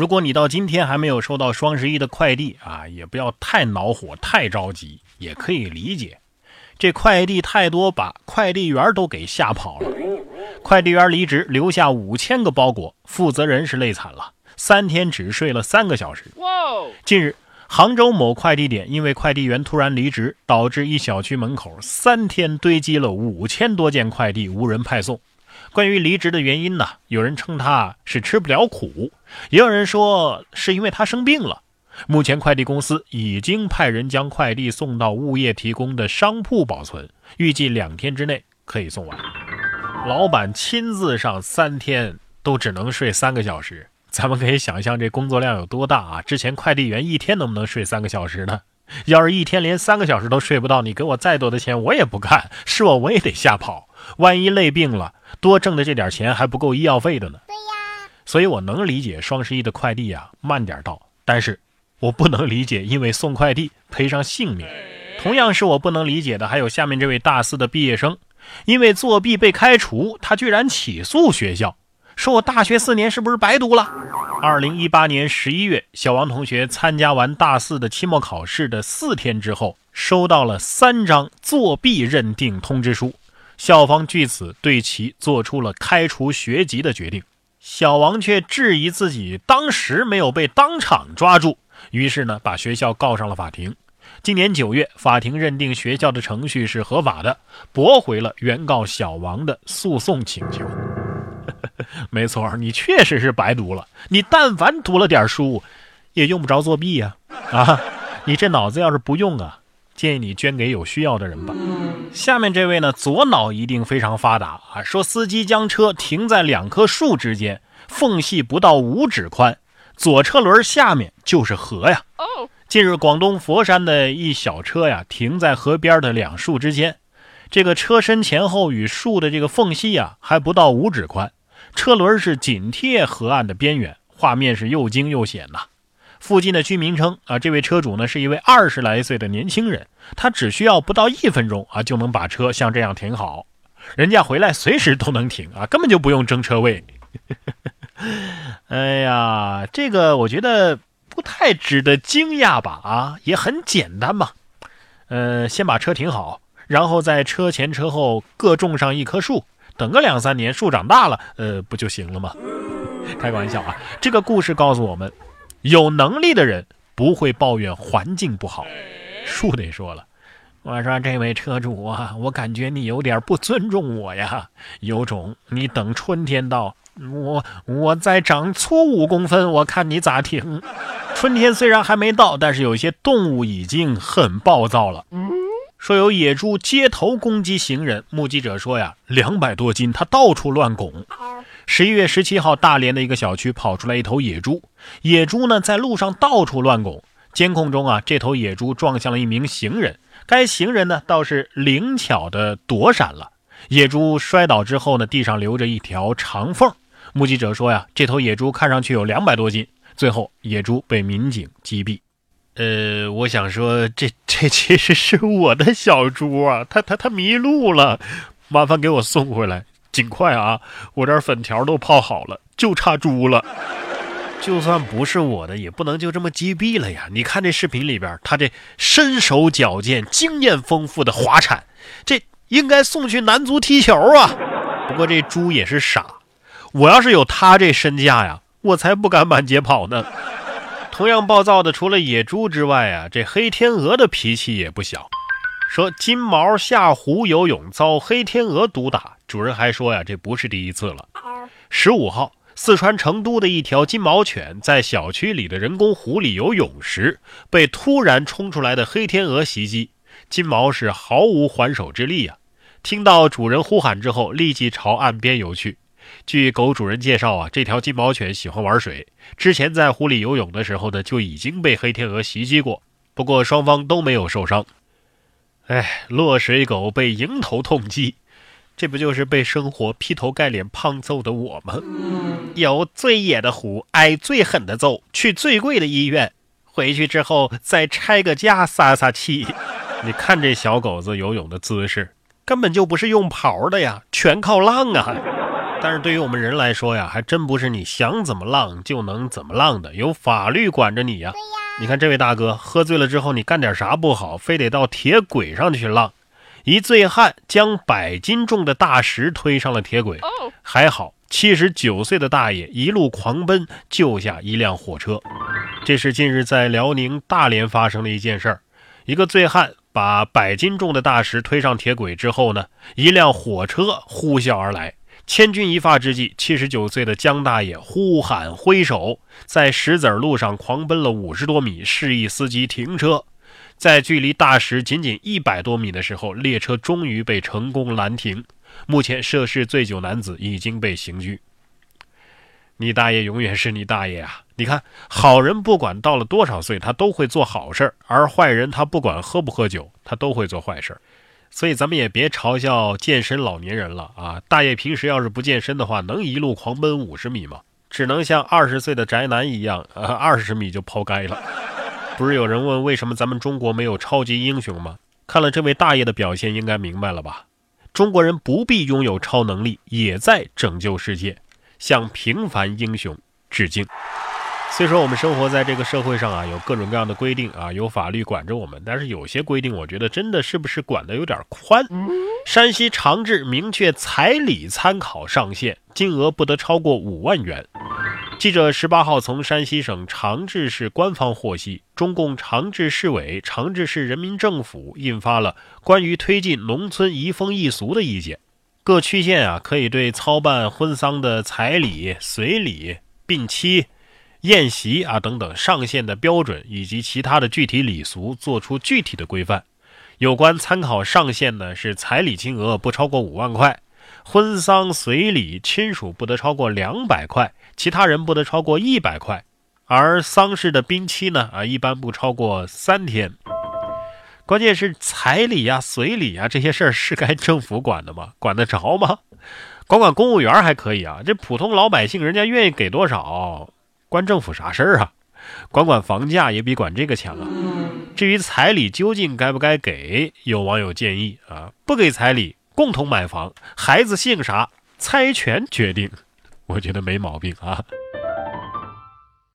如果你到今天还没有收到双十一的快递啊，也不要太恼火、太着急，也可以理解。这快递太多，把快递员都给吓跑了。快递员离职，留下五千个包裹，负责人是累惨了，三天只睡了三个小时。近日，杭州某快递点因为快递员突然离职，导致一小区门口三天堆积了五千多件快递无人派送。关于离职的原因呢，有人称他是吃不了苦，也有人说是因为他生病了。目前快递公司已经派人将快递送到物业提供的商铺保存，预计两天之内可以送完。老板亲自上三天都只能睡三个小时，咱们可以想象这工作量有多大啊！之前快递员一天能不能睡三个小时呢？要是一天连三个小时都睡不到，你给我再多的钱我也不干，是我我也得吓跑。万一累病了，多挣的这点钱还不够医药费的呢。对呀，所以我能理解双十一的快递啊慢点到，但是我不能理解因为送快递赔上性命。同样是我不能理解的，还有下面这位大四的毕业生，因为作弊被开除，他居然起诉学校，说我大学四年是不是白读了？二零一八年十一月，小王同学参加完大四的期末考试的四天之后，收到了三张作弊认定通知书。校方据此对其做出了开除学籍的决定，小王却质疑自己当时没有被当场抓住，于是呢把学校告上了法庭。今年九月，法庭认定学校的程序是合法的，驳回了原告小王的诉讼请求。没错，你确实是白读了，你但凡读了点书，也用不着作弊呀！啊，你这脑子要是不用啊。建议你捐给有需要的人吧。下面这位呢，左脑一定非常发达啊。说司机将车停在两棵树之间，缝隙不到五指宽，左车轮下面就是河呀。近日，广东佛山的一小车呀，停在河边的两树之间，这个车身前后与树的这个缝隙啊，还不到五指宽，车轮是紧贴河岸的边缘，画面是又惊又险呐。附近的居民称啊，这位车主呢是一位二十来岁的年轻人，他只需要不到一分钟啊就能把车像这样停好，人家回来随时都能停啊，根本就不用争车位。哎呀，这个我觉得不太值得惊讶吧？啊，也很简单嘛。呃，先把车停好，然后在车前车后各种上一棵树，等个两三年，树长大了，呃，不就行了吗？开个玩笑啊，这个故事告诉我们。有能力的人不会抱怨环境不好。树得说了：“我说这位车主啊，我感觉你有点不尊重我呀。有种你等春天到，我我再长粗五公分，我看你咋停。春天虽然还没到，但是有些动物已经很暴躁了。说有野猪街头攻击行人，目击者说呀，两百多斤，它到处乱拱。”十一月十七号，大连的一个小区跑出来一头野猪。野猪呢，在路上到处乱拱。监控中啊，这头野猪撞向了一名行人，该行人呢倒是灵巧的躲闪了。野猪摔倒之后呢，地上留着一条长缝。目击者说呀，这头野猪看上去有两百多斤。最后，野猪被民警击毙。呃，我想说，这这其实是我的小猪啊，它它它迷路了，麻烦给我送回来。尽快啊！我这粉条都泡好了，就差猪了。就算不是我的，也不能就这么击毙了呀！你看这视频里边，他这身手矫健、经验丰富的滑铲，这应该送去男足踢球啊！不过这猪也是傻，我要是有他这身价呀，我才不敢满街跑呢。同样暴躁的，除了野猪之外啊，这黑天鹅的脾气也不小。说金毛下湖游泳遭黑天鹅毒打，主人还说呀，这不是第一次了。十五号，四川成都的一条金毛犬在小区里的人工湖里游泳时，被突然冲出来的黑天鹅袭击，金毛是毫无还手之力呀。听到主人呼喊之后，立即朝岸边游去。据狗主人介绍啊，这条金毛犬喜欢玩水，之前在湖里游泳的时候呢，就已经被黑天鹅袭击过，不过双方都没有受伤。哎，落水狗被迎头痛击，这不就是被生活劈头盖脸胖揍的我吗？游最野的湖，挨最狠的揍，去最贵的医院，回去之后再拆个家撒撒气。你看这小狗子游泳的姿势，根本就不是用刨的呀，全靠浪啊！但是对于我们人来说呀，还真不是你想怎么浪就能怎么浪的，有法律管着你呀。你看这位大哥喝醉了之后，你干点啥不好，非得到铁轨上去浪。一醉汉将百斤重的大石推上了铁轨，还好七十九岁的大爷一路狂奔救下一辆火车。这是近日在辽宁大连发生的一件事儿，一个醉汉把百斤重的大石推上铁轨之后呢，一辆火车呼啸而来。千钧一发之际，七十九岁的江大爷呼喊挥手，在石子路上狂奔了五十多米，示意司机停车。在距离大石仅仅一百多米的时候，列车终于被成功拦停。目前涉事醉酒男子已经被刑拘。你大爷永远是你大爷啊！你看，好人不管到了多少岁，他都会做好事儿；而坏人，他不管喝不喝酒，他都会做坏事儿。所以咱们也别嘲笑健身老年人了啊！大爷平时要是不健身的话，能一路狂奔五十米吗？只能像二十岁的宅男一样，呃，二十米就抛开了。不是有人问为什么咱们中国没有超级英雄吗？看了这位大爷的表现，应该明白了吧？中国人不必拥有超能力，也在拯救世界，向平凡英雄致敬。虽说我们生活在这个社会上啊，有各种各样的规定啊，有法律管着我们，但是有些规定，我觉得真的是不是管的有点宽？山西长治明确彩礼参考上限，金额不得超过五万元。记者十八号从山西省长治市官方获悉，中共长治市委、长治市人民政府印发了关于推进农村移风易俗的意见，各区县啊可以对操办婚丧的彩礼、随礼、聘期、宴席啊等等上限的标准以及其他的具体礼俗做出具体的规范。有关参考上限呢，是彩礼金额不超过五万块。婚丧随礼，亲属不得超过两百块，其他人不得超过一百块，而丧事的宾期呢，啊，一般不超过三天。关键是彩礼呀、随礼啊这些事儿是该政府管的吗？管得着吗？管管公务员还可以啊，这普通老百姓人家愿意给多少，关政府啥事儿啊？管管房价也比管这个强啊。至于彩礼究竟该不该给，有网友建议啊，不给彩礼。共同买房，孩子姓啥，猜拳决定，我觉得没毛病啊。